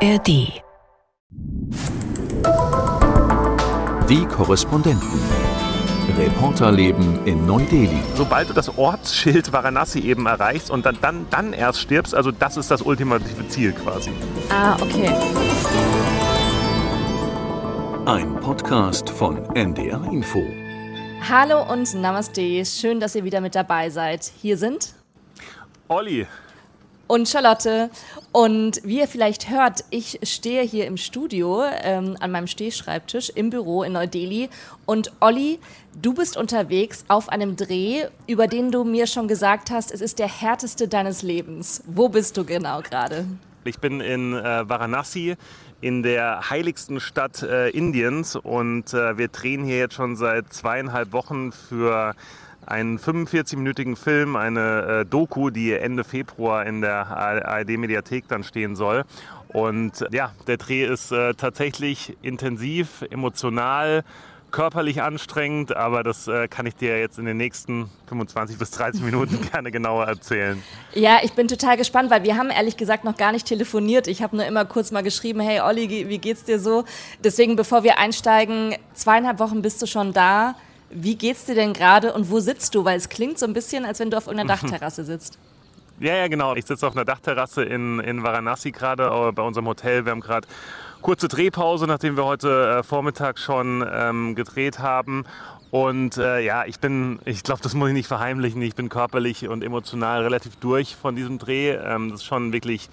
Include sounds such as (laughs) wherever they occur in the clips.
ARD. Die Korrespondenten. Reporterleben in Neu-Delhi. Sobald du das Ortsschild Varanasi eben erreichst und dann, dann, dann erst stirbst, also das ist das ultimative Ziel quasi. Ah, okay. Ein Podcast von NDR Info. Hallo und Namaste. Schön, dass ihr wieder mit dabei seid. Hier sind Olli. Und Charlotte. Und wie ihr vielleicht hört, ich stehe hier im Studio ähm, an meinem Stehschreibtisch im Büro in Neu-Delhi. Und Olli, du bist unterwegs auf einem Dreh, über den du mir schon gesagt hast, es ist der härteste deines Lebens. Wo bist du genau gerade? Ich bin in äh, Varanasi, in der heiligsten Stadt äh, Indiens und äh, wir drehen hier jetzt schon seit zweieinhalb Wochen für einen 45-minütigen Film, eine äh, Doku, die Ende Februar in der ARD-Mediathek dann stehen soll. Und äh, ja, der Dreh ist äh, tatsächlich intensiv, emotional, körperlich anstrengend, aber das äh, kann ich dir jetzt in den nächsten 25 bis 30 Minuten (laughs) gerne genauer erzählen. Ja, ich bin total gespannt, weil wir haben ehrlich gesagt noch gar nicht telefoniert. Ich habe nur immer kurz mal geschrieben, hey Olli, wie geht's dir so? Deswegen, bevor wir einsteigen, zweieinhalb Wochen bist du schon da. Wie geht's dir denn gerade und wo sitzt du? Weil es klingt so ein bisschen, als wenn du auf irgendeiner Dachterrasse sitzt. Ja, ja, genau. Ich sitze auf einer Dachterrasse in, in Varanasi gerade, bei unserem Hotel. Wir haben gerade kurze Drehpause, nachdem wir heute äh, Vormittag schon ähm, gedreht haben. Und äh, ja, ich bin, ich glaube, das muss ich nicht verheimlichen, ich bin körperlich und emotional relativ durch von diesem Dreh. Ähm, das ist schon wirklich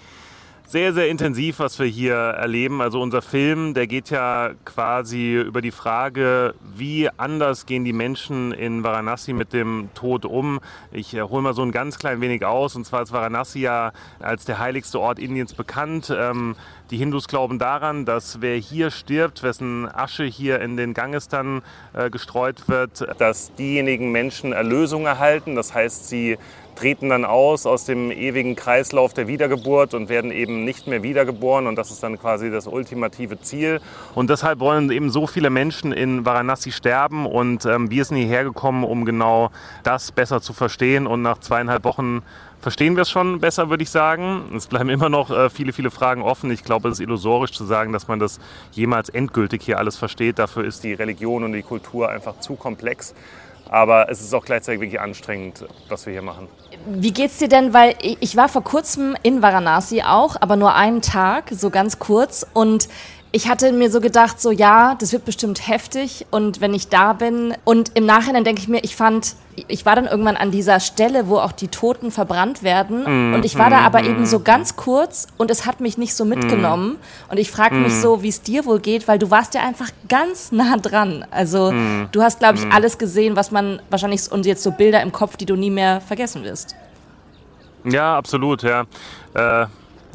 sehr, sehr intensiv, was wir hier erleben. Also unser Film, der geht ja quasi über die Frage, wie anders gehen die Menschen in Varanasi mit dem Tod um. Ich äh, hole mal so ein ganz klein wenig aus. Und zwar ist Varanasi ja als der heiligste Ort Indiens bekannt. Ähm, die Hindus glauben daran, dass wer hier stirbt, wessen Asche hier in den Ganges dann äh, gestreut wird, dass diejenigen Menschen Erlösung erhalten. Das heißt, sie treten dann aus aus dem ewigen Kreislauf der Wiedergeburt und werden eben nicht mehr wiedergeboren und das ist dann quasi das ultimative Ziel. Und deshalb wollen eben so viele Menschen in Varanasi sterben und ähm, wir sind hierher gekommen, um genau das besser zu verstehen und nach zweieinhalb Wochen verstehen wir es schon besser, würde ich sagen. Es bleiben immer noch äh, viele, viele Fragen offen. Ich glaube, es ist illusorisch zu sagen, dass man das jemals endgültig hier alles versteht. Dafür ist die Religion und die Kultur einfach zu komplex. Aber es ist auch gleichzeitig wirklich anstrengend, was wir hier machen. Wie geht's dir denn? Weil ich war vor kurzem in Varanasi auch, aber nur einen Tag, so ganz kurz. Und ich hatte mir so gedacht, so ja, das wird bestimmt heftig. Und wenn ich da bin und im Nachhinein denke ich mir, ich fand, ich war dann irgendwann an dieser Stelle, wo auch die Toten verbrannt werden. und ich war da aber eben so ganz kurz und es hat mich nicht so mitgenommen. Und ich frage mich so, wie es dir wohl geht, weil du warst ja einfach ganz (laughs) nah dran. Also du hast, glaube ich, alles gesehen, was man wahrscheinlich und jetzt so Bilder im Kopf, die du nie mehr vergessen wirst. Ja, absolut, ja. Äh,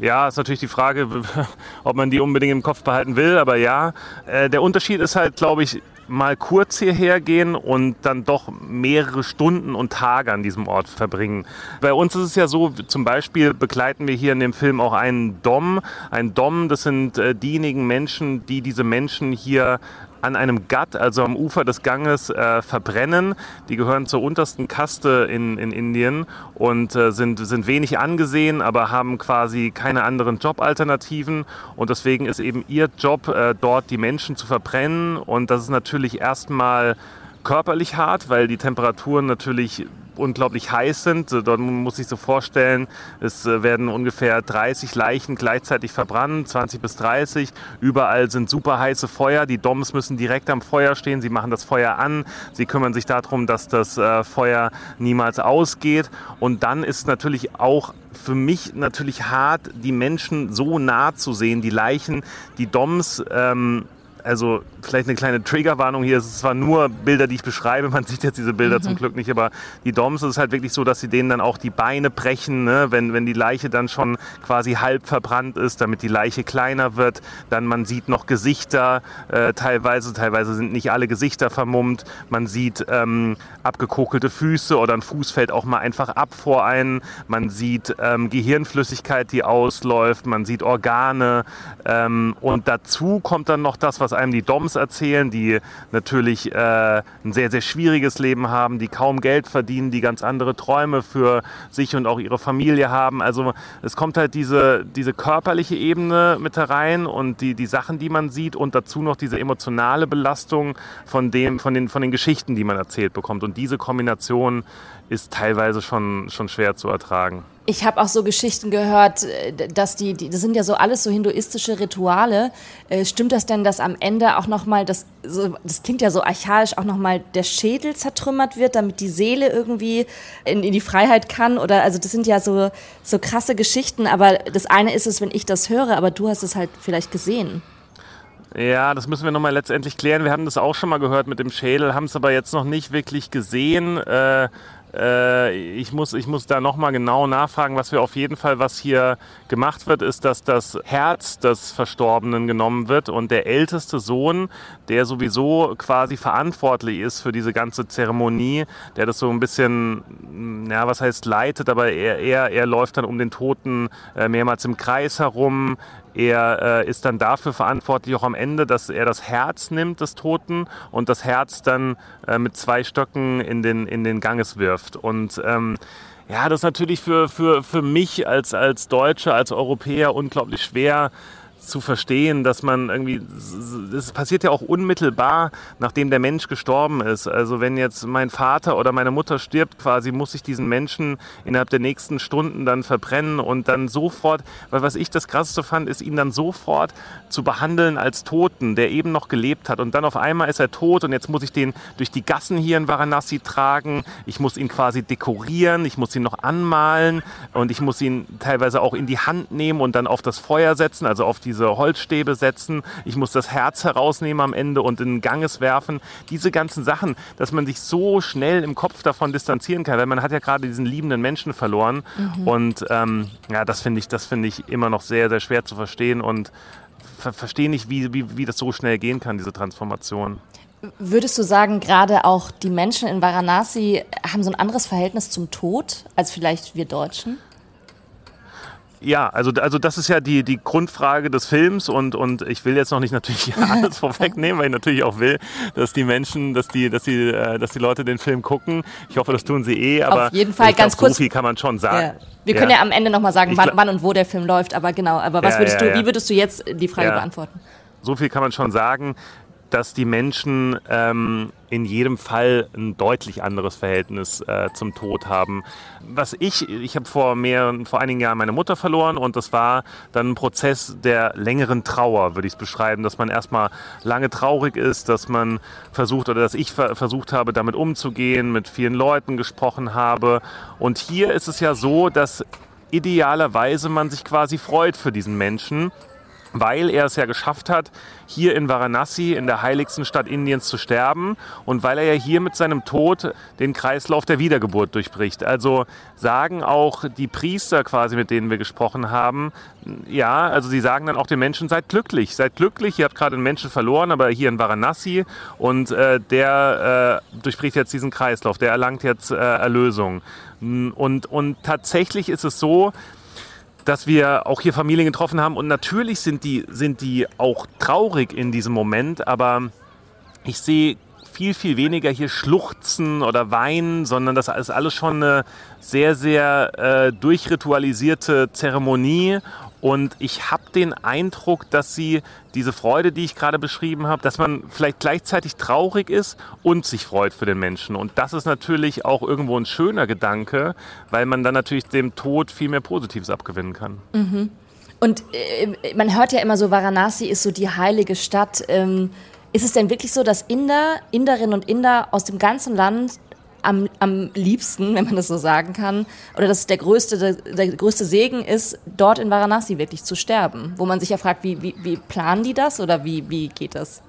ja, ist natürlich die Frage, (laughs) ob man die unbedingt im Kopf behalten will, aber ja. Äh, der Unterschied ist halt, glaube ich, mal kurz hierher gehen und dann doch mehrere Stunden und Tage an diesem Ort verbringen. Bei uns ist es ja so, zum Beispiel begleiten wir hier in dem Film auch einen Dom. Ein Dom, das sind äh, diejenigen Menschen, die diese Menschen hier an einem Gatt, also am Ufer des Ganges, äh, verbrennen. Die gehören zur untersten Kaste in, in Indien und äh, sind, sind wenig angesehen, aber haben quasi keine anderen Jobalternativen. Und deswegen ist eben ihr Job, äh, dort die Menschen zu verbrennen. Und das ist natürlich erstmal körperlich hart, weil die Temperaturen natürlich unglaublich heiß sind. Dort muss ich so vorstellen, es äh, werden ungefähr 30 Leichen gleichzeitig verbrannt, 20 bis 30. Überall sind super heiße Feuer. Die Doms müssen direkt am Feuer stehen. Sie machen das Feuer an. Sie kümmern sich darum, dass das äh, Feuer niemals ausgeht. Und dann ist natürlich auch für mich natürlich hart, die Menschen so nah zu sehen, die Leichen, die Doms. Ähm, also vielleicht eine kleine Triggerwarnung hier. Es ist zwar nur Bilder, die ich beschreibe, man (laughs) sieht jetzt diese Bilder zum Glück nicht, aber die Doms ist halt wirklich so, dass sie denen dann auch die Beine brechen, ne? wenn, wenn die Leiche dann schon quasi halb verbrannt ist, damit die Leiche kleiner wird. Dann man sieht noch Gesichter äh, teilweise, teilweise sind nicht alle Gesichter vermummt. Man sieht ähm, abgekokelte Füße oder ein Fuß fällt auch mal einfach ab vor einen. Man sieht ähm, Gehirnflüssigkeit, die ausläuft. Man sieht Organe. Ähm, und dazu kommt dann noch das, was was einem die Doms erzählen, die natürlich äh, ein sehr, sehr schwieriges Leben haben, die kaum Geld verdienen, die ganz andere Träume für sich und auch ihre Familie haben. Also es kommt halt diese, diese körperliche Ebene mit herein und die, die Sachen, die man sieht und dazu noch diese emotionale Belastung von, dem, von, den, von den Geschichten, die man erzählt bekommt. Und diese Kombination ist teilweise schon, schon schwer zu ertragen. Ich habe auch so Geschichten gehört, äh, dass die, die, das sind ja so alles so hinduistische Rituale. Äh, stimmt das denn, dass am Ende auch nochmal, das, so, das klingt ja so archaisch, auch nochmal der Schädel zertrümmert wird, damit die Seele irgendwie in, in die Freiheit kann? Oder, also das sind ja so, so krasse Geschichten, aber das eine ist es, wenn ich das höre, aber du hast es halt vielleicht gesehen. Ja, das müssen wir nochmal letztendlich klären. Wir haben das auch schon mal gehört mit dem Schädel, haben es aber jetzt noch nicht wirklich gesehen. Äh, ich, muss, ich muss da nochmal genau nachfragen. Was wir auf jeden Fall, was hier gemacht wird, ist, dass das Herz des Verstorbenen genommen wird und der älteste Sohn, der sowieso quasi verantwortlich ist für diese ganze Zeremonie, der das so ein bisschen, ja, was heißt leitet, aber er, er, er läuft dann um den Toten äh, mehrmals im Kreis herum. Er äh, ist dann dafür verantwortlich, auch am Ende, dass er das Herz nimmt des Toten und das Herz dann äh, mit zwei Stöcken in den, in den Ganges wirft. Und ähm, ja, das ist natürlich für, für, für mich als, als Deutsche, als Europäer unglaublich schwer zu verstehen, dass man irgendwie, das passiert ja auch unmittelbar, nachdem der Mensch gestorben ist. Also wenn jetzt mein Vater oder meine Mutter stirbt, quasi muss ich diesen Menschen innerhalb der nächsten Stunden dann verbrennen und dann sofort, weil was ich das Krasseste fand, ist ihn dann sofort zu behandeln als Toten, der eben noch gelebt hat. Und dann auf einmal ist er tot und jetzt muss ich den durch die Gassen hier in Varanasi tragen. Ich muss ihn quasi dekorieren, ich muss ihn noch anmalen und ich muss ihn teilweise auch in die Hand nehmen und dann auf das Feuer setzen, also auf die diese Holzstäbe setzen, ich muss das Herz herausnehmen am Ende und in den Ganges werfen. Diese ganzen Sachen, dass man sich so schnell im Kopf davon distanzieren kann, weil man hat ja gerade diesen liebenden Menschen verloren. Mhm. Und ähm, ja, das finde ich, das finde ich immer noch sehr, sehr schwer zu verstehen und ver verstehe nicht, wie, wie, wie das so schnell gehen kann, diese Transformation. Würdest du sagen, gerade auch die Menschen in Varanasi haben so ein anderes Verhältnis zum Tod als vielleicht wir Deutschen? Ja, also, also das ist ja die, die Grundfrage des Films und, und ich will jetzt noch nicht natürlich (laughs) alles vorwegnehmen, weil ich natürlich auch will, dass die Menschen, dass die, dass die, äh, dass die Leute den Film gucken. Ich hoffe, das tun sie eh, aber auf jeden Fall ganz kurz. So viel kann man schon sagen. Ja. Wir können ja, ja am Ende nochmal sagen, wann, wann, und wo der Film läuft, aber genau. Aber was würdest du, wie würdest du jetzt die Frage beantworten? So viel kann man schon sagen dass die Menschen ähm, in jedem Fall ein deutlich anderes Verhältnis äh, zum Tod haben. Was ich, ich habe vor mehr, vor einigen Jahren meine Mutter verloren und das war dann ein Prozess der längeren Trauer, würde ich es beschreiben, dass man erstmal lange traurig ist, dass man versucht oder dass ich ver versucht habe, damit umzugehen, mit vielen Leuten gesprochen habe. Und hier ist es ja so, dass idealerweise man sich quasi freut für diesen Menschen weil er es ja geschafft hat, hier in Varanasi, in der heiligsten Stadt Indiens, zu sterben und weil er ja hier mit seinem Tod den Kreislauf der Wiedergeburt durchbricht. Also sagen auch die Priester quasi, mit denen wir gesprochen haben, ja, also sie sagen dann auch den Menschen, seid glücklich, seid glücklich, ihr habt gerade einen Menschen verloren, aber hier in Varanasi und äh, der äh, durchbricht jetzt diesen Kreislauf, der erlangt jetzt äh, Erlösung. Und, und tatsächlich ist es so, dass wir auch hier Familien getroffen haben. Und natürlich sind die, sind die auch traurig in diesem Moment, aber ich sehe viel, viel weniger hier schluchzen oder weinen, sondern das ist alles schon eine sehr, sehr äh, durchritualisierte Zeremonie und ich habe den Eindruck, dass sie diese Freude, die ich gerade beschrieben habe, dass man vielleicht gleichzeitig traurig ist und sich freut für den Menschen. Und das ist natürlich auch irgendwo ein schöner Gedanke, weil man dann natürlich dem Tod viel mehr Positives abgewinnen kann. Mhm. Und äh, man hört ja immer so, Varanasi ist so die heilige Stadt. Ähm, ist es denn wirklich so, dass Inder, Inderinnen und Inder aus dem ganzen Land am, am liebsten, wenn man das so sagen kann, oder dass der größte, der, der, größte Segen ist, dort in Varanasi wirklich zu sterben. Wo man sich ja fragt, wie, wie, wie planen die das oder wie, wie geht das?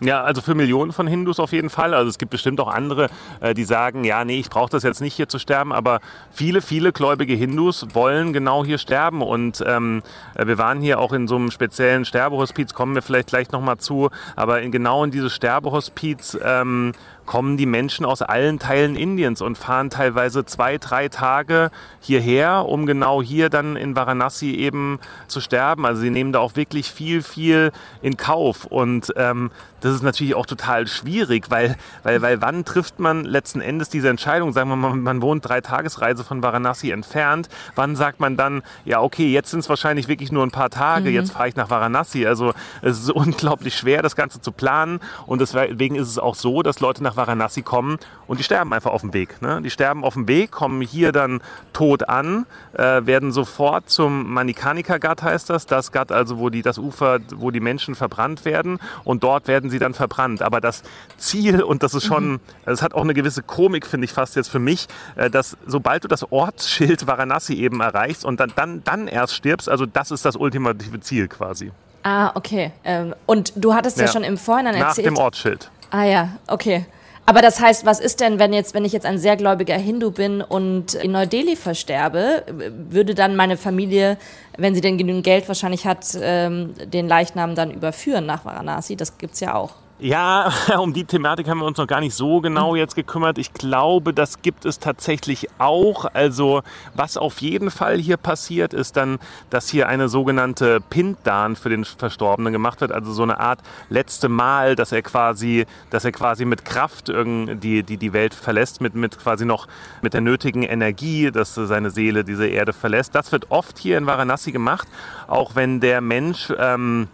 Ja, also für Millionen von Hindus auf jeden Fall. Also es gibt bestimmt auch andere, äh, die sagen, ja, nee, ich brauche das jetzt nicht hier zu sterben. Aber viele, viele gläubige Hindus wollen genau hier sterben. Und ähm, äh, wir waren hier auch in so einem speziellen Sterbehospiz, kommen wir vielleicht gleich nochmal zu. Aber in, genau in dieses Sterbehospiz ähm, kommen die Menschen aus allen Teilen Indiens und fahren teilweise zwei, drei Tage hierher, um genau hier dann in Varanasi eben zu sterben. Also sie nehmen da auch wirklich viel, viel in Kauf. Und ähm, das ist natürlich auch total schwierig, weil, weil, weil wann trifft man letzten Endes diese Entscheidung? Sagen wir mal, man wohnt drei Tagesreise von Varanasi entfernt. Wann sagt man dann, ja, okay, jetzt sind es wahrscheinlich wirklich nur ein paar Tage, mhm. jetzt fahre ich nach Varanasi. Also es ist (laughs) unglaublich schwer, das Ganze zu planen. Und deswegen ist es auch so, dass Leute nach Varanasi kommen und die sterben einfach auf dem Weg. Ne? Die sterben auf dem Weg, kommen hier dann tot an, äh, werden sofort zum Manikanika Ghat heißt das, das Ghat also, wo die, das Ufer, wo die Menschen verbrannt werden und dort werden sie dann verbrannt. Aber das Ziel, und das ist schon, mhm. das hat auch eine gewisse Komik, finde ich fast jetzt für mich, äh, dass sobald du das Ortsschild Varanasi eben erreichst und dann, dann, dann erst stirbst, also das ist das ultimative Ziel quasi. Ah, okay. Ähm, und du hattest ja, ja schon im Vorhinein erzählt. Nach dem Ortsschild. Ah ja, okay. Aber das heißt, was ist denn, wenn jetzt, wenn ich jetzt ein sehr gläubiger Hindu bin und in Neu-Delhi versterbe, würde dann meine Familie, wenn sie denn genügend Geld wahrscheinlich hat, ähm, den Leichnam dann überführen nach Varanasi? Das gibt's ja auch. Ja, (laughs) um die Thematik haben wir uns noch gar nicht so genau jetzt gekümmert. Ich glaube, das gibt es tatsächlich auch. Also was auf jeden Fall hier passiert, ist dann, dass hier eine sogenannte Pinddan für den Verstorbenen gemacht wird. Also so eine Art letzte Mal, dass er quasi, dass er quasi mit Kraft irgendwie die, die Welt verlässt, mit, mit quasi noch mit der nötigen Energie, dass seine Seele diese Erde verlässt. Das wird oft hier in Varanasi gemacht, auch wenn der Mensch ähm,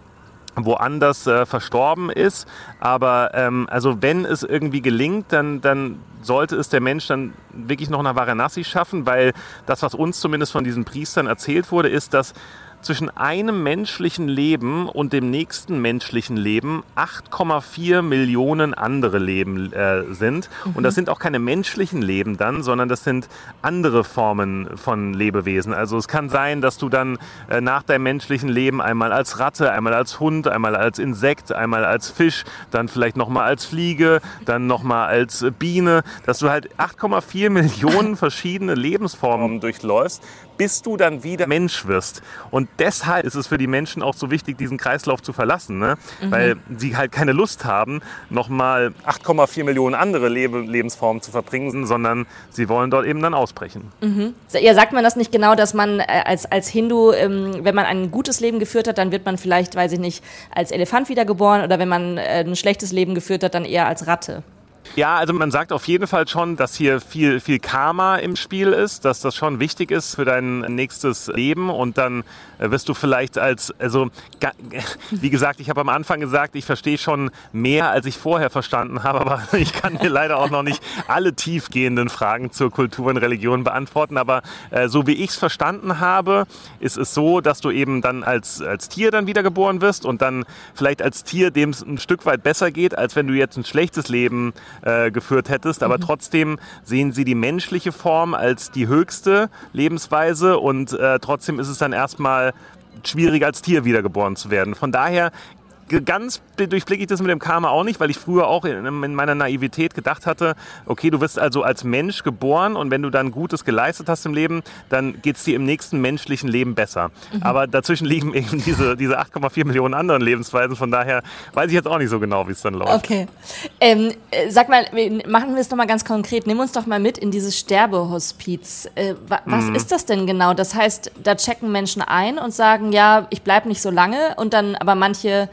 woanders äh, verstorben ist. Aber ähm, also wenn es irgendwie gelingt, dann, dann sollte es der Mensch dann wirklich noch nach Varanasi schaffen, weil das, was uns zumindest von diesen Priestern erzählt wurde, ist, dass zwischen einem menschlichen Leben und dem nächsten menschlichen Leben 8,4 Millionen andere Leben äh, sind. Mhm. Und das sind auch keine menschlichen Leben dann, sondern das sind andere Formen von Lebewesen. Also es kann sein, dass du dann äh, nach deinem menschlichen Leben einmal als Ratte, einmal als Hund, einmal als Insekt, einmal als Fisch, dann vielleicht nochmal als Fliege, dann nochmal als Biene, dass du halt 8,4 Millionen (laughs) verschiedene Lebensformen durchläufst, bis du dann wieder Mensch wirst. Und deshalb ist es für die Menschen auch so wichtig, diesen Kreislauf zu verlassen, ne? Mhm. weil sie halt keine Lust haben, nochmal 8,4 Millionen andere Lebe Lebensformen zu verbringen, sondern sie wollen dort eben dann ausbrechen. Mhm. Ja, sagt man das nicht genau, dass man äh, als, als Hindu, ähm, wenn man ein gutes Leben geführt hat, dann wird man vielleicht, weiß ich nicht, als Elefant wiedergeboren oder wenn man äh, ein schlechtes Leben geführt hat, dann eher als Ratte? Ja, also man sagt auf jeden Fall schon, dass hier viel, viel Karma im Spiel ist, dass das schon wichtig ist für dein nächstes Leben und dann wirst du vielleicht als, also wie gesagt, ich habe am Anfang gesagt, ich verstehe schon mehr, als ich vorher verstanden habe, aber (laughs) ich kann dir leider auch noch nicht alle tiefgehenden Fragen zur Kultur und Religion beantworten, aber äh, so wie ich es verstanden habe, ist es so, dass du eben dann als, als Tier dann wiedergeboren wirst und dann vielleicht als Tier dem es ein Stück weit besser geht, als wenn du jetzt ein schlechtes Leben äh, geführt hättest. Aber mhm. trotzdem sehen sie die menschliche Form als die höchste Lebensweise und äh, trotzdem ist es dann erstmal schwierig als Tier wiedergeboren zu werden. Von daher ganz durchblicke ich das mit dem Karma auch nicht, weil ich früher auch in, in, meiner Naivität gedacht hatte, okay, du wirst also als Mensch geboren und wenn du dann Gutes geleistet hast im Leben, dann geht es dir im nächsten menschlichen Leben besser. Mhm. Aber dazwischen liegen (laughs) eben diese, diese 8,4 Millionen anderen Lebensweisen, von daher weiß ich jetzt auch nicht so genau, wie es dann läuft. Okay. Ähm, äh, sag mal, machen wir es nochmal ganz konkret. Nimm uns doch mal mit in dieses Sterbehospiz. Äh, was mhm. ist das denn genau? Das heißt, da checken Menschen ein und sagen, ja, ich bleibe nicht so lange und dann aber manche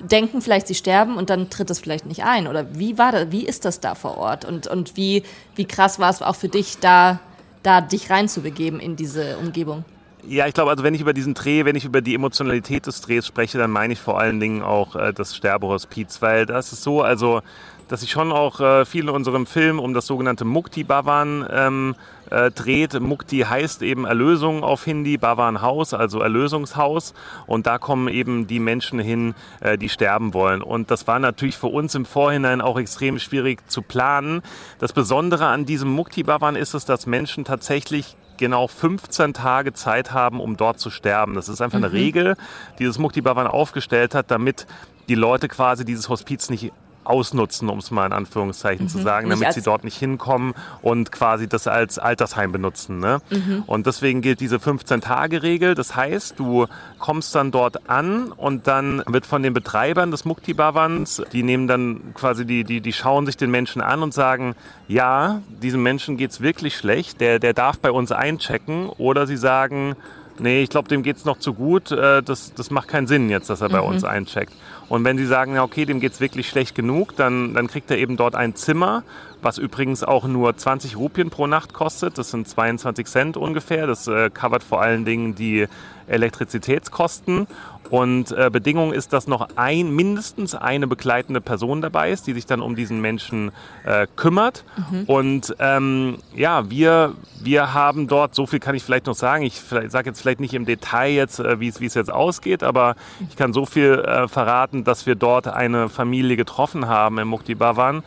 denken vielleicht, sie sterben und dann tritt es vielleicht nicht ein. Oder wie war das, wie ist das da vor Ort? Und, und wie, wie krass war es auch für dich, da, da dich reinzubegeben in diese Umgebung? Ja, ich glaube, also wenn ich über diesen Dreh, wenn ich über die Emotionalität des Drehs spreche, dann meine ich vor allen Dingen auch äh, das Sterbehospiz, weil das ist so, also dass sich schon auch äh, viel in unserem Film um das sogenannte Mukti Bhavan ähm, äh, dreht. Mukti heißt eben Erlösung auf Hindi, Bhavan Haus, also Erlösungshaus. Und da kommen eben die Menschen hin, äh, die sterben wollen. Und das war natürlich für uns im Vorhinein auch extrem schwierig zu planen. Das Besondere an diesem Mukti Bhavan ist es, dass Menschen tatsächlich genau 15 Tage Zeit haben, um dort zu sterben. Das ist einfach mhm. eine Regel, die das Mukti Bhavan aufgestellt hat, damit die Leute quasi dieses Hospiz nicht ausnutzen, um es mal in Anführungszeichen Mhm. zu sagen, damit sie dort nicht hinkommen und quasi das als Altersheim benutzen. Ne? Mhm. Und deswegen gilt diese 15-Tage-Regel. Das heißt, du kommst dann dort an und dann wird von den Betreibern des Mukti Bhavans, die nehmen dann quasi, die, die, die schauen sich den Menschen an und sagen, ja, diesem Menschen geht's wirklich schlecht, der, der darf bei uns einchecken. Oder sie sagen, nee, ich glaube, dem geht's noch zu gut, äh, das, das macht keinen Sinn jetzt, dass er bei uns eincheckt. Und wenn sie sagen, ja, okay, dem geht's wirklich schlecht genug, dann, dann kriegt er eben dort ein Zimmer, was übrigens auch nur 20 Rupien pro Nacht kostet. Das sind 22 Cent ungefähr. Das äh, covert vor allen Dingen die Elektrizitätskosten. Und äh, Bedingung ist, dass noch ein, mindestens eine begleitende Person dabei ist, die sich dann um diesen Menschen äh, kümmert. Und ähm, ja, wir, wir haben dort, so viel kann ich vielleicht noch sagen, ich sage jetzt vielleicht nicht im Detail jetzt, äh, wie es wie es jetzt ausgeht, aber ich kann so viel äh, verraten, dass wir dort eine Familie getroffen haben im Mukti Bhavan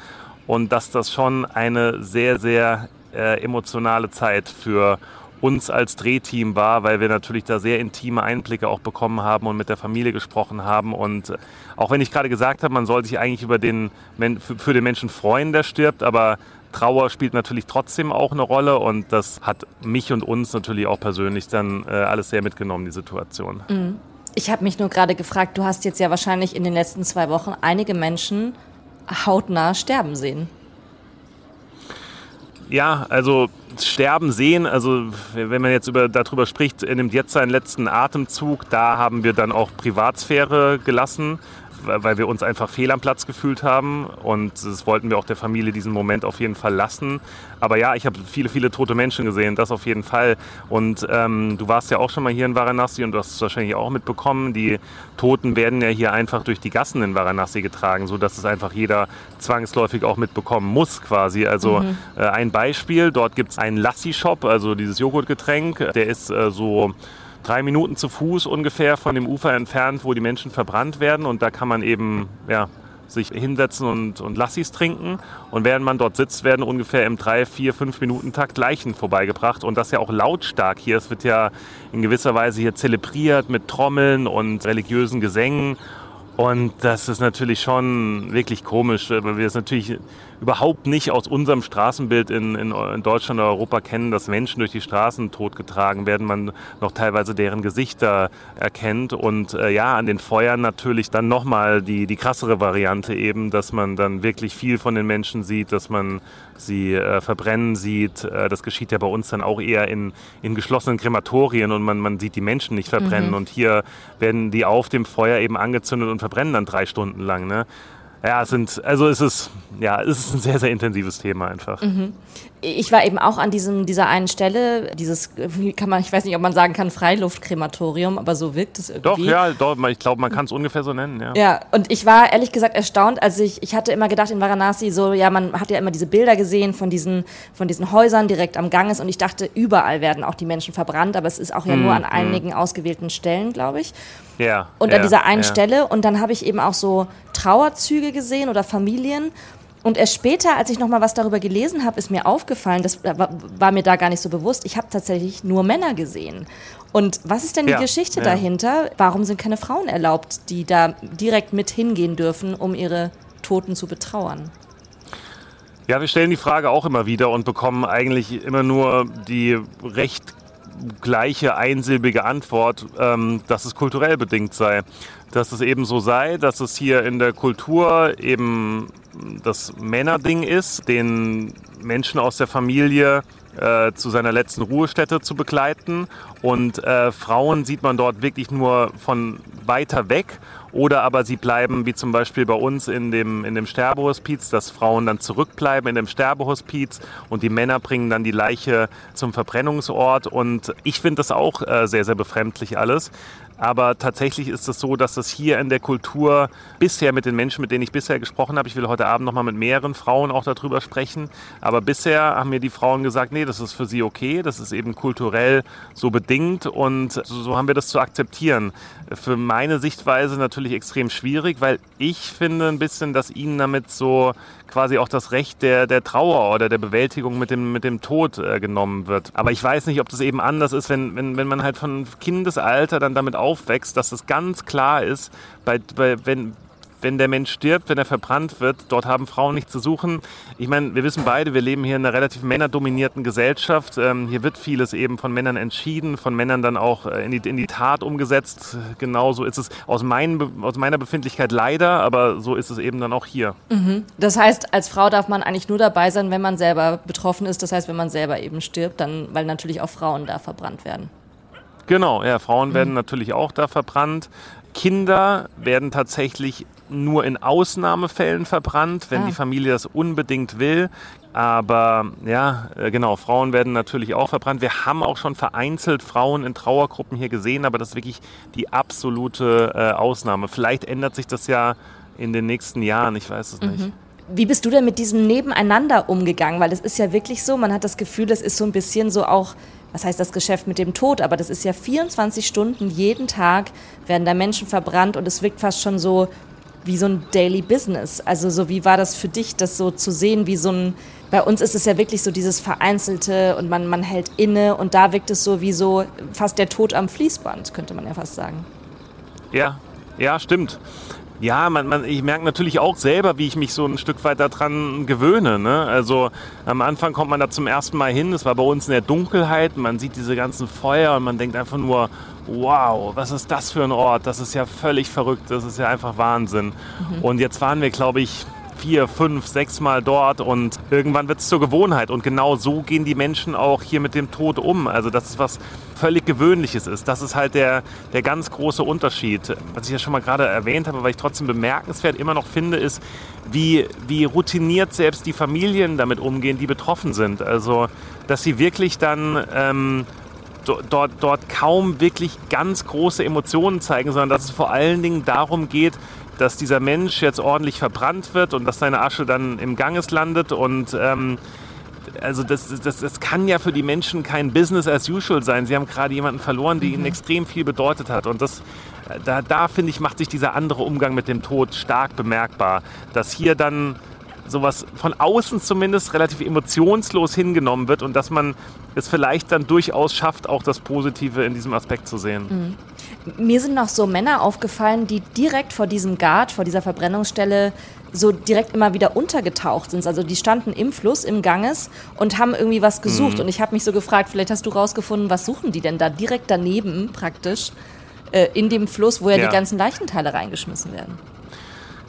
und dass das schon eine sehr, sehr äh, emotionale Zeit für uns als Drehteam war, weil wir natürlich da sehr intime Einblicke auch bekommen haben und mit der Familie gesprochen haben. Und äh, auch wenn ich gerade gesagt habe, man soll sich eigentlich über den, für den Menschen freuen, der stirbt, aber Trauer spielt natürlich trotzdem auch eine Rolle und das hat mich und uns natürlich auch persönlich dann äh, alles sehr mitgenommen, die Situation. Ich habe mich nur gerade gefragt, du hast jetzt ja wahrscheinlich in den letzten zwei Wochen einige Menschen hautnah sterben sehen. Ja, also sterben sehen, also wenn man jetzt über, darüber spricht, er nimmt jetzt seinen letzten Atemzug, da haben wir dann auch Privatsphäre gelassen, weil wir uns einfach fehl am Platz gefühlt haben und das wollten wir auch der Familie diesen Moment auf jeden Fall lassen. Aber ja, ich habe viele, viele tote Menschen gesehen, das auf jeden Fall. Und ähm, du warst ja auch schon mal hier in Varanasi und du hast es wahrscheinlich auch mitbekommen. Die Toten werden ja hier einfach durch die Gassen in Varanasi getragen, so dass es einfach jeder zwangsläufig auch mitbekommen muss quasi. Also äh, ein Beispiel, dort gibt es einen Lassi-Shop, also dieses Joghurtgetränk, der ist äh, so drei Minuten zu Fuß ungefähr von dem Ufer entfernt, wo die Menschen verbrannt werden. Und da kann man eben ja, sich hinsetzen und, und Lassis trinken. Und während man dort sitzt, werden ungefähr im 3, 4, 5 Minuten Takt Leichen vorbeigebracht. Und das ja auch lautstark hier. Es wird ja in gewisser Weise hier zelebriert mit Trommeln und religiösen Gesängen. Und das ist natürlich schon wirklich komisch, weil wir es natürlich überhaupt nicht aus unserem Straßenbild in, in, in Deutschland oder Europa kennen, dass Menschen durch die Straßen totgetragen werden, man noch teilweise deren Gesichter erkennt. Und äh, ja, an den Feuern natürlich dann nochmal die, die krassere Variante eben, dass man dann wirklich viel von den Menschen sieht, dass man sie äh, verbrennen sieht. Äh, das geschieht ja bei uns dann auch eher in, in geschlossenen Krematorien und man, man sieht die Menschen nicht verbrennen. Und hier werden die auf dem Feuer eben angezündet und verbrennen dann drei Stunden lang. Ne? Ja, es sind, also es ist, ja, es ist ein sehr, sehr intensives Thema einfach. Ich war eben auch an diesem, dieser einen Stelle, dieses, wie kann man, ich weiß nicht, ob man sagen kann, Freiluftkrematorium, aber so wirkt es irgendwie. Doch, ja, doch, ich glaube, man kann es ungefähr so nennen, ja. Ja, und ich war ehrlich gesagt erstaunt, als ich, ich hatte immer gedacht in Varanasi so, ja, man hat ja immer diese Bilder gesehen von diesen, von diesen Häusern direkt am Ganges und ich dachte, überall werden auch die Menschen verbrannt, aber es ist auch ja nur an einigen ausgewählten Stellen, glaube ich. Ja, Und ja, an dieser einen ja. Stelle und dann habe ich eben auch so Trauerzüge gesehen oder Familien. Und erst später, als ich noch mal was darüber gelesen habe, ist mir aufgefallen, das war, war mir da gar nicht so bewusst, ich habe tatsächlich nur Männer gesehen. Und was ist denn die Ja, Geschichte ja. dahinter? Warum sind keine Frauen erlaubt, die da direkt mit hingehen dürfen, um ihre Toten zu betrauern? Ja, wir stellen die Frage auch immer wieder und bekommen eigentlich immer nur die recht gleiche einsilbige Antwort, ähm, dass es kulturell bedingt sei. Dass es eben so sei, dass es hier in der Kultur eben das Männerding ist, den Menschen aus der Familie äh, zu seiner letzten Ruhestätte zu begleiten. Und äh, Frauen sieht man dort wirklich nur von weiter weg. Oder aber sie bleiben, wie zum Beispiel bei uns in dem, in dem Sterbehospiz, dass Frauen dann zurückbleiben in dem Sterbehospiz und die Männer bringen dann die Leiche zum Verbrennungsort. Und ich finde das auch äh, sehr, sehr befremdlich alles. Aber tatsächlich ist es so, dass das hier in der Kultur bisher mit den Menschen, mit denen ich bisher gesprochen habe, ich will heute Abend nochmal mit mehreren Frauen auch darüber sprechen, aber bisher haben mir die Frauen gesagt, nee, das ist für sie okay, das ist eben kulturell so bedingt und so, so haben wir das zu akzeptieren. Für meine Sichtweise natürlich extrem schwierig, weil ich finde ein bisschen, dass ihnen damit so quasi auch das Recht der, der Trauer oder der Bewältigung mit dem, mit dem Tod äh, genommen wird. Aber ich weiß nicht, ob das eben anders ist, wenn, wenn, wenn man halt von Kindesalter dann damit aufwächst, dass es ganz klar ist, bei, bei, wenn, wenn der Mensch stirbt, wenn er verbrannt wird, dort haben Frauen nichts zu suchen. Ich meine, wir wissen beide, wir leben hier in einer relativ männerdominierten Gesellschaft. Ähm, hier wird vieles eben von Männern entschieden, von Männern dann auch äh, in, die, in die Tat umgesetzt. Genauso ist es aus, mein, aus meiner Befindlichkeit leider, aber so ist es eben dann auch hier. Mhm. Das heißt, als Frau darf man eigentlich nur dabei sein, wenn man selber betroffen ist. Das heißt, wenn man selber eben stirbt, dann, weil natürlich auch Frauen da verbrannt werden. Genau, ja, Frauen mhm. werden natürlich auch da verbrannt. Kinder werden tatsächlich nur in Ausnahmefällen verbrannt, wenn ah. die Familie das unbedingt will. Aber ja, äh, genau, Frauen werden natürlich auch verbrannt. Wir haben auch schon vereinzelt Frauen in Trauergruppen hier gesehen, aber das ist wirklich die absolute äh, Ausnahme. Vielleicht ändert sich das ja in den nächsten Jahren, ich weiß es mhm. nicht. Wie bist du denn mit diesem Nebeneinander umgegangen? Weil es ist ja wirklich so, man hat das Gefühl, das ist so ein bisschen so auch was heißt das Geschäft mit dem Tod, aber das ist ja 24 Stunden, jeden Tag werden da Menschen verbrannt und es wirkt fast schon so wie so ein Daily Business. Also so wie war das für dich, das so zu sehen, wie so ein, bei uns ist es ja wirklich so dieses Vereinzelte und man, man hält inne und da wirkt es so wie so fast der Tod am Fließband, könnte man ja fast sagen. Ja, ja, stimmt. Ja, man, man, ich merke natürlich auch selber, wie ich mich so ein Stück weit daran gewöhne. Ne? Also am Anfang kommt man da zum ersten Mal hin, es war bei uns in der Dunkelheit, man sieht diese ganzen Feuer und man denkt einfach nur, wow, was ist das für ein Ort? Das ist ja völlig verrückt, das ist ja einfach Wahnsinn. Mhm. Und jetzt waren wir, glaube ich, vier, fünf, sechs Mal dort und irgendwann wird es zur Gewohnheit. Und genau so gehen die Menschen auch hier mit dem Tod um. Also das ist was völlig Gewöhnliches ist. Das ist halt der, der ganz große Unterschied. Was ich ja schon mal gerade erwähnt habe, weil ich trotzdem bemerkenswert immer noch finde, ist, wie, wie routiniert selbst die Familien damit umgehen, die betroffen sind. Also, dass sie wirklich dann ähm, dort, dort kaum wirklich ganz große Emotionen zeigen, sondern dass es vor allen Dingen darum geht, dass dieser Mensch jetzt ordentlich verbrannt wird und dass seine Asche dann im Ganges landet und ähm, also das, das, das kann ja für die Menschen kein Business as usual sein. Sie haben gerade jemanden verloren, der ihnen mhm. extrem viel bedeutet hat. Und das, da, da finde ich, macht sich dieser andere Umgang mit dem Tod stark bemerkbar. Dass hier dann sowas von außen zumindest relativ emotionslos hingenommen wird und dass man es vielleicht dann durchaus schafft, auch das Positive in diesem Aspekt zu sehen. Mhm. Mir sind noch so Männer aufgefallen, die direkt vor diesem Guard, vor dieser Verbrennungsstelle so direkt immer wieder untergetaucht sind. Also die standen im Fluss, im Ganges und haben irgendwie was gesucht. Mhm. Und ich habe mich so gefragt, vielleicht hast du rausgefunden, was suchen die denn da direkt daneben praktisch äh, in dem Fluss, wo ja, ja die ganzen Leichenteile reingeschmissen werden?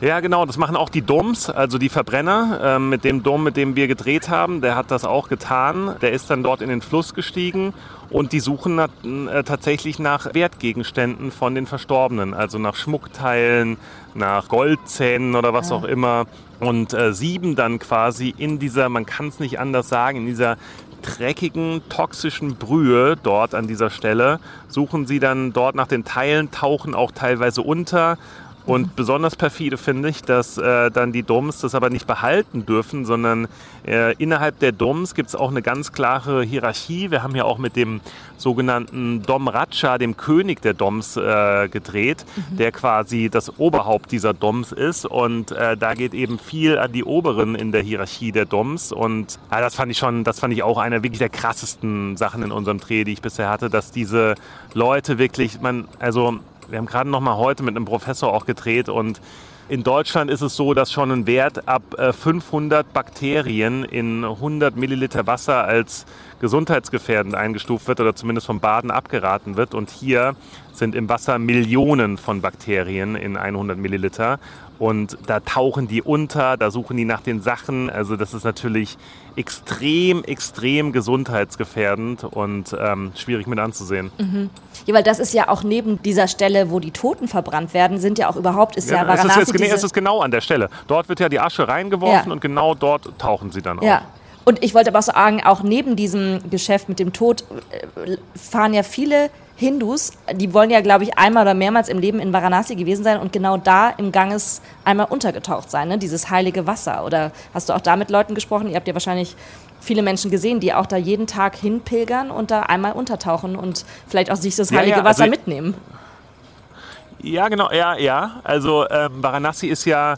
Ja, genau, das machen auch die Doms, also die Verbrenner. Ähm, mit dem Dom, mit dem wir gedreht haben, der hat das auch getan. Der ist dann dort in den Fluss gestiegen und die suchen äh, tatsächlich nach Wertgegenständen von den Verstorbenen, also nach Schmuckteilen, nach Goldzähnen oder was ja. auch immer. Und äh, sieben dann quasi in dieser, man kann es nicht anders sagen, in dieser dreckigen, toxischen Brühe dort an dieser Stelle, suchen sie dann dort nach den Teilen, tauchen auch teilweise unter und besonders perfide finde ich, dass äh, dann die Doms das aber nicht behalten dürfen, sondern äh, innerhalb der Doms gibt es auch eine ganz klare Hierarchie. Wir haben ja auch mit dem sogenannten Dom Raja, dem König der Doms, äh, gedreht, mhm. der quasi das Oberhaupt dieser Doms ist. Und äh, da geht eben viel an die Oberen in der Hierarchie der Doms. Und das fand ich schon, das fand ich auch eine wirklich der krassesten Sachen in unserem Dreh, die ich bisher hatte, dass diese Leute wirklich, man, also wir haben gerade noch mal heute mit einem Professor auch gedreht und in Deutschland ist es so, dass schon ein Wert ab 500 äh, Bakterien in 100 Milliliter Wasser als gesundheitsgefährdend eingestuft wird oder zumindest vom Baden abgeraten wird. Und hier sind im Wasser Millionen von Bakterien in 100 Milliliter. Und da tauchen die unter, da suchen die nach den Sachen. Also das ist natürlich extrem, extrem gesundheitsgefährdend und ähm, schwierig mit anzusehen. Mhm. Ja, weil das ist ja auch neben dieser Stelle, wo die Toten verbrannt werden, sind ja auch überhaupt, ist ja, ja. Es ist, es ist genau an der Stelle. Dort wird ja die Asche reingeworfen ja. und genau dort tauchen sie dann auch. Ja. Und ich wollte aber auch sagen, auch neben diesem Geschäft mit dem Tod äh, fahren ja viele Hindus, die wollen ja, glaube ich, einmal oder mehrmals im Leben in Varanasi gewesen sein und genau da im Ganges einmal untergetaucht sein, ne? dieses heilige Wasser. Oder hast du auch da mit Leuten gesprochen? Ihr habt ja wahrscheinlich viele Menschen gesehen, die auch da jeden Tag hinpilgern und da einmal untertauchen und vielleicht auch sich das heilige ja, ja, Wasser also mitnehmen. Ja, genau, ja, ja. Also ähm, Varanasi ist ja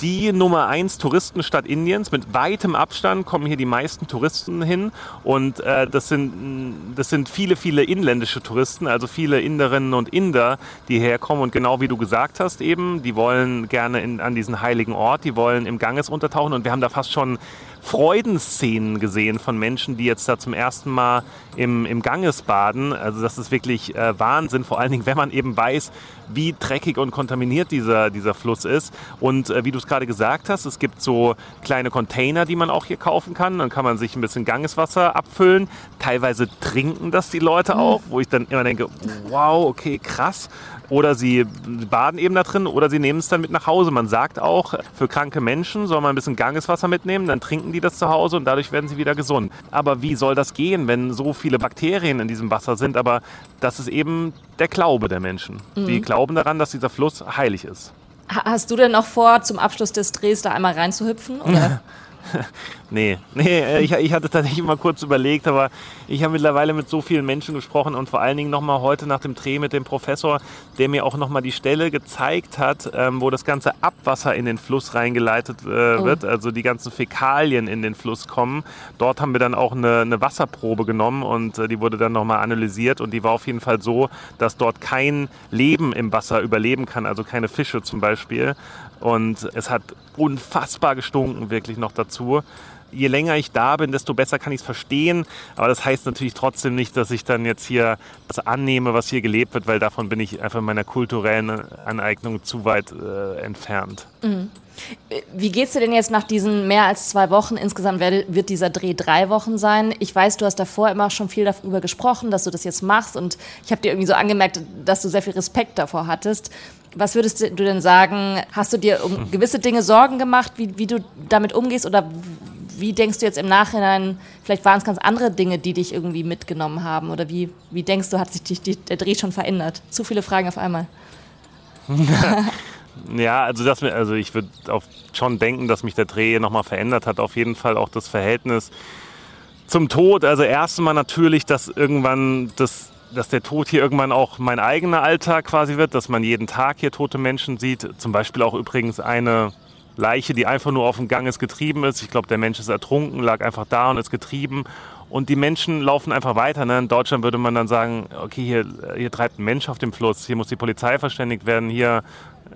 die Nummer 1 Touristenstadt Indiens. Mit weitem Abstand kommen hier die meisten Touristen hin. Und äh, das, sind, das sind viele, viele inländische Touristen, also viele Inderinnen und Inder, die herkommen. Und genau wie du gesagt hast eben, die wollen gerne in, an diesen heiligen Ort, die wollen im Ganges untertauchen. Und wir haben da fast schon Freudenszenen gesehen von Menschen, die jetzt da zum ersten Mal im, im Ganges baden. Also das ist wirklich äh, Wahnsinn, vor allen Dingen, wenn man eben weiß, wie dreckig und kontaminiert dieser, dieser Fluss ist. Und äh, wie du es gerade gesagt hast, es gibt so kleine Container, die man auch hier kaufen kann. Dann kann man sich ein bisschen Gangeswasser abfüllen. Teilweise trinken das die Leute mhm. auch, wo ich dann immer denke, wow, okay, krass. Oder sie baden eben da drin oder sie nehmen es dann mit nach Hause. Man sagt auch, für kranke Menschen soll man ein bisschen Gangeswasser mitnehmen, dann trinken die das zu Hause und dadurch werden sie wieder gesund. Aber wie soll das gehen, wenn so viele Bakterien in diesem Wasser sind? Aber das ist eben der Glaube der Menschen. Mhm. Die glauben daran, dass dieser Fluss heilig ist. Hast du denn noch vor, zum Abschluss des Drehs da einmal reinzuhüpfen? Oder? (laughs) nee, (laughs) nee, äh, ich, ich hatte tatsächlich mal kurz überlegt, aber ich habe mittlerweile mit so vielen Menschen gesprochen und vor allen Dingen nochmal heute nach dem Dreh mit dem Professor, der mir auch nochmal die Stelle gezeigt hat, ähm, wo das ganze Abwasser in den Fluss reingeleitet äh, oh. wird, also die ganzen Fäkalien in den Fluss kommen. Dort haben wir dann auch eine, eine Wasserprobe genommen und äh, die wurde dann nochmal analysiert und die war auf jeden Fall so, dass dort kein Leben im Wasser überleben kann, also keine Fische zum Beispiel. Und es hat unfassbar gestunken, wirklich noch dazu. Je länger ich da bin, desto besser kann ich es verstehen. Aber das heißt natürlich trotzdem nicht, dass ich dann jetzt hier das annehme, was hier gelebt wird, weil davon bin ich einfach meiner kulturellen Aneignung zu weit äh, entfernt. Mhm. Wie geht's dir denn jetzt nach diesen mehr als zwei Wochen? Insgesamt wird dieser Dreh drei Wochen sein. Ich weiß, du hast davor immer schon viel darüber gesprochen, dass du das jetzt machst und ich habe dir irgendwie so angemerkt, dass du sehr viel Respekt davor hattest. Was würdest du denn sagen? Hast du dir um (laughs) gewisse Dinge Sorgen gemacht, wie, wie du damit umgehst? Oder wie denkst du jetzt im Nachhinein, vielleicht waren es ganz andere Dinge, die dich irgendwie mitgenommen haben? Oder wie, wie denkst du, hat sich die, der Dreh schon verändert? Zu viele Fragen auf einmal. (laughs) ja, also, das, also ich würde schon denken, dass mich der Dreh nochmal verändert hat. Auf jeden Fall auch das Verhältnis zum Tod. Also erstmal natürlich, dass irgendwann das dass der Tod hier irgendwann auch mein eigener Alltag quasi wird, dass man jeden Tag hier tote Menschen sieht. Zum Beispiel auch übrigens eine Leiche, die einfach nur auf dem Gang ist, getrieben ist. Ich glaube, der Mensch ist ertrunken, lag einfach da und ist getrieben. Und die Menschen laufen einfach weiter. Ne? In Deutschland würde man dann sagen, okay, hier, hier treibt ein Mensch auf dem Fluss, hier muss die Polizei verständigt werden, hier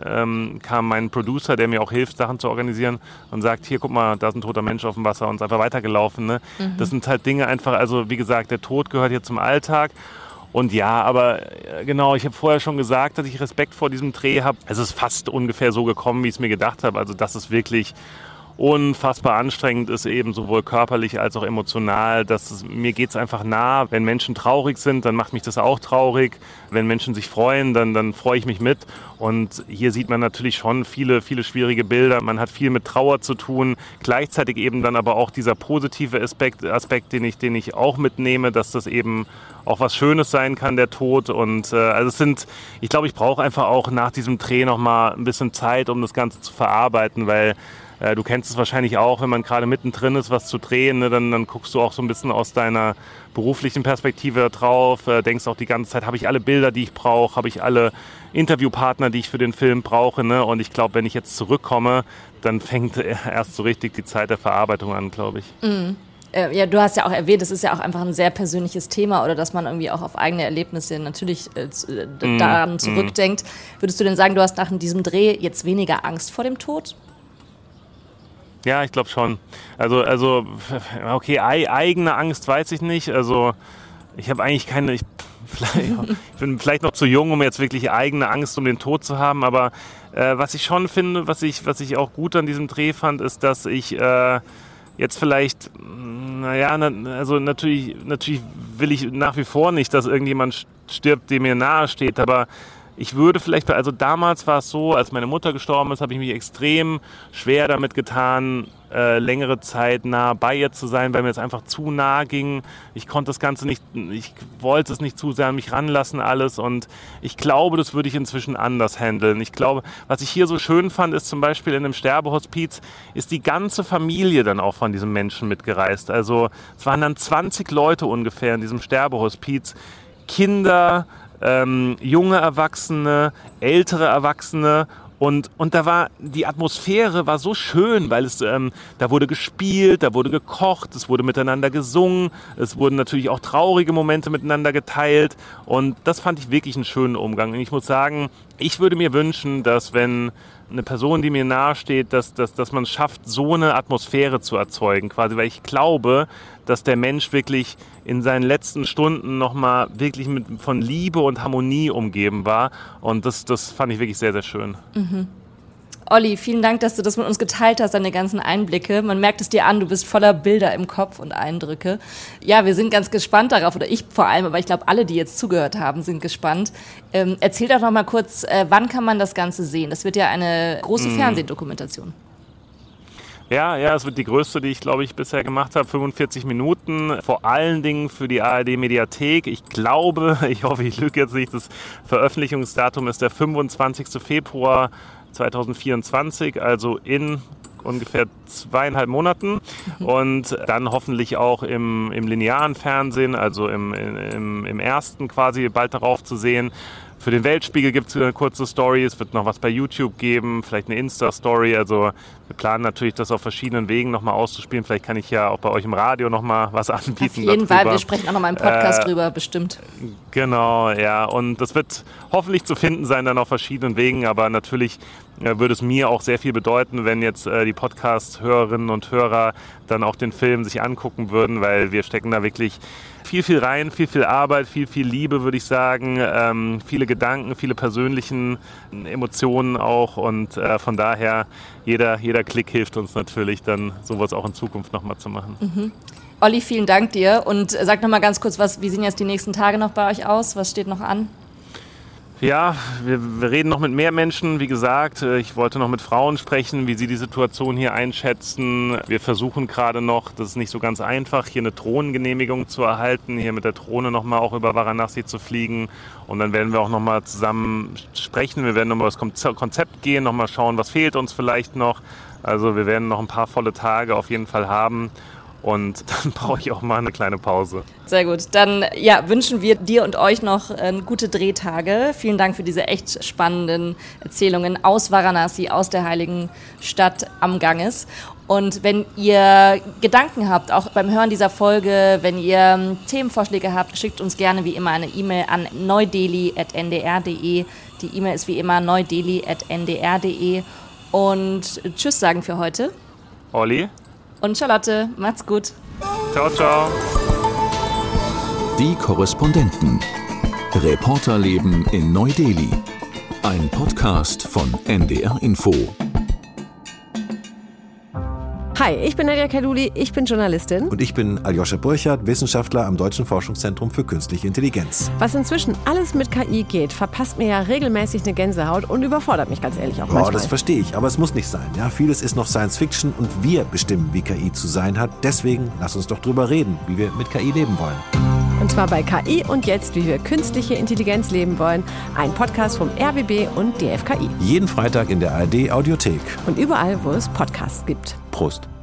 ähm, kam mein Producer, der mir auch hilft, Sachen zu organisieren und sagt, hier guck mal, da ist ein toter Mensch auf dem Wasser und ist einfach weitergelaufen. Ne? Mhm. Das sind halt Dinge einfach, also wie gesagt, der Tod gehört hier zum Alltag. Und ja, aber äh, genau, ich habe vorher schon gesagt, dass ich Respekt vor diesem Dreh habe. Es ist fast ungefähr so gekommen, wie ich es mir gedacht habe. Also das ist wirklich unfassbar anstrengend ist, eben sowohl körperlich als auch emotional. Das ist, mir geht es einfach nah. Wenn Menschen traurig sind, dann macht mich das auch traurig. Wenn Menschen sich freuen, dann, dann freue ich mich mit. Und hier sieht man natürlich schon viele, viele schwierige Bilder. Man hat viel mit Trauer zu tun. Gleichzeitig eben dann aber auch dieser positive Aspekt, Aspekt den, ich, den ich auch mitnehme, dass das eben auch was Schönes sein kann, der Tod. Und äh, also es sind, ich glaube, ich brauche einfach auch nach diesem Dreh nochmal ein bisschen Zeit, um das Ganze zu verarbeiten, weil du kennst es wahrscheinlich auch, wenn man gerade mittendrin ist, was zu drehen, ne, dann, dann guckst du auch so ein bisschen aus deiner beruflichen Perspektive drauf, äh, denkst auch die ganze Zeit, habe ich alle Bilder, die ich brauche, habe ich alle Interviewpartner, die ich für den Film brauche. Ne? Und ich glaube, wenn ich jetzt zurückkomme, dann fängt (laughs) erst so richtig die Zeit der Verarbeitung an, glaube ich. Mhm äh, ja, du hast ja auch erwähnt, es ist ja auch einfach ein sehr persönliches Thema oder dass man irgendwie auch auf eigene Erlebnisse natürlich äh, mm, daran mm. zurückdenkt. Würdest du denn sagen, du hast nach diesem Dreh jetzt weniger Angst vor dem Tod? Ja, ich glaube schon. Also, also, okay, eigene Angst weiß ich nicht. Also, ich habe eigentlich keine. Ich, ich, bin vielleicht noch zu jung, um jetzt wirklich eigene Angst um den Tod zu haben. Aber äh, was ich schon finde, was ich, was ich auch gut an diesem Dreh fand, ist, dass ich äh, jetzt vielleicht, naja, na, also natürlich, natürlich will ich nach wie vor nicht, dass irgendjemand stirbt, der mir nahe steht. Aber ich würde vielleicht, also damals war es so, als meine Mutter gestorben ist, habe ich mich extrem schwer damit getan, äh, längere Zeit nah bei ihr zu sein, weil mir es einfach zu nah ging. Ich konnte das Ganze nicht, ich wollte es nicht zu sehr an mich ranlassen alles und ich glaube, das würde ich inzwischen anders handeln. Ich glaube, was ich hier so schön fand, ist zum Beispiel in einem Sterbehospiz, ist die ganze Familie dann auch von diesem Menschen mitgereist. Also es waren dann 20 Leute ungefähr in diesem Sterbehospiz. Kinder, ähm, junge Erwachsene, ältere Erwachsene Und, und da war, die Atmosphäre war so schön, weil es, ähm, da wurde gespielt, da wurde gekocht, es wurde miteinander gesungen, es wurden natürlich auch traurige Momente miteinander geteilt. Und das fand ich wirklich einen schönen Umgang. Und ich muss sagen, ich würde mir wünschen, dass wenn eine Person, die mir nahesteht, dass, dass, dass man schafft, so eine Atmosphäre zu erzeugen, quasi, weil ich glaube, dass der Mensch wirklich in seinen letzten Stunden nochmal wirklich mit, von Liebe und Harmonie umgeben war. Und das, das fand ich wirklich sehr, sehr schön. Mhm. Olli, vielen Dank, dass du das mit uns geteilt hast, deine ganzen Einblicke. Man merkt es dir an, du bist voller Bilder im Kopf und Eindrücke. Ja, wir sind ganz gespannt darauf, oder ich vor allem, aber ich glaube, alle, die jetzt zugehört haben, sind gespannt. Ähm, erzähl doch noch mal kurz, äh, wann kann man das Ganze sehen? Das wird ja eine große mm. Fernsehdokumentation. Ja, ja, es wird die größte, die ich glaube ich bisher gemacht habe. 45 Minuten, vor allen Dingen für die ARD Mediathek. Ich glaube, (laughs) ich hoffe, ich lüge jetzt nicht, das Veröffentlichungsdatum ist der 25. Februar 2024, also in ungefähr zweieinhalb Monaten mhm. und dann hoffentlich auch im, im linearen Fernsehen, also im, im, im ersten quasi bald darauf zu sehen. Für den Weltspiegel gibt es eine kurze Story, es wird noch was bei YouTube geben, vielleicht eine Insta-Story. Also wir planen natürlich, das auf verschiedenen Wegen nochmal auszuspielen. Vielleicht kann ich ja auch bei euch im Radio nochmal was (laughs) anbieten. Auf jeden darüber. Fall, wir sprechen auch nochmal im Podcast äh, drüber, bestimmt. Genau, ja. Und das wird hoffentlich zu finden sein dann auf verschiedenen Wegen, aber natürlich äh, würde es mir auch sehr viel bedeuten, wenn jetzt äh, die Podcast-Hörerinnen und Hörer dann auch den Film sich angucken würden, weil wir stecken da wirklich viel, viel rein, viel, viel Arbeit, viel, viel Liebe, würde ich sagen, ähm, viele Gedanken, viele persönlichen Emotionen auch und äh, von daher jeder, jeder Klick hilft uns natürlich dann sowas auch in Zukunft nochmal zu machen. Mhm. Olli, vielen Dank dir und sag nochmal ganz kurz, was, wie sehen jetzt die nächsten Tage noch bei euch aus? Was steht noch an? Ja, wir, wir, reden noch mit mehr Menschen. Wie gesagt, äh, ich wollte noch mit Frauen sprechen, wie sie die Situation hier einschätzen. Wir versuchen gerade noch, das ist nicht so ganz einfach, hier eine Drohnengenehmigung zu erhalten, hier mit der Drohne nochmal auch über Varanasi zu fliegen. Und dann werden wir auch nochmal zusammen sprechen. Wir werden nochmal das Konzept gehen, nochmal schauen, was fehlt uns vielleicht noch. Also wir werden noch ein paar volle Tage auf jeden Fall haben. Und (laughs) dann brauche ich auch mal eine kleine Pause. Sehr gut. Dann ja, wünschen wir dir und euch noch äh, gute Drehtage. Vielen Dank für diese echt spannenden Erzählungen aus Varanasi, aus der heiligen Stadt am Ganges. Und wenn ihr Gedanken habt, auch beim Hören dieser Folge, wenn ihr ähm, Themenvorschläge habt, schickt uns gerne wie immer eine E-Mail an neudeli.ndr.de. Die E-Mail ist wie immer neudeli.ndr.de. Und Tschüss sagen für heute. Olli und Charlotte. Macht's gut. Ciao, ciao. Die Korrespondenten. Reporterleben in Neu-Delhi. Ein Podcast von NDR Info. Hi, ich bin Nadia Kaluli, ich bin Journalistin. Und ich bin Aljoscha Burchardt, Wissenschaftler am Deutschen Forschungszentrum für Künstliche Intelligenz. Was inzwischen alles mit KI geht, verpasst mir ja regelmäßig eine Gänsehaut und überfordert mich ganz ehrlich auch manchmal. Oh, das verstehe ich, aber es muss nicht sein. Ja, vieles ist noch Science Fiction und wir bestimmen, wie KI zu sein hat. Deswegen lass uns doch drüber reden, wie wir mit KI leben wollen. Und zwar bei KI und jetzt, wie wir künstliche Intelligenz leben wollen. Ein Podcast vom RBB und DFKI. Jeden Freitag in der ARD Audiothek. Und überall, wo es Podcasts gibt. Prost.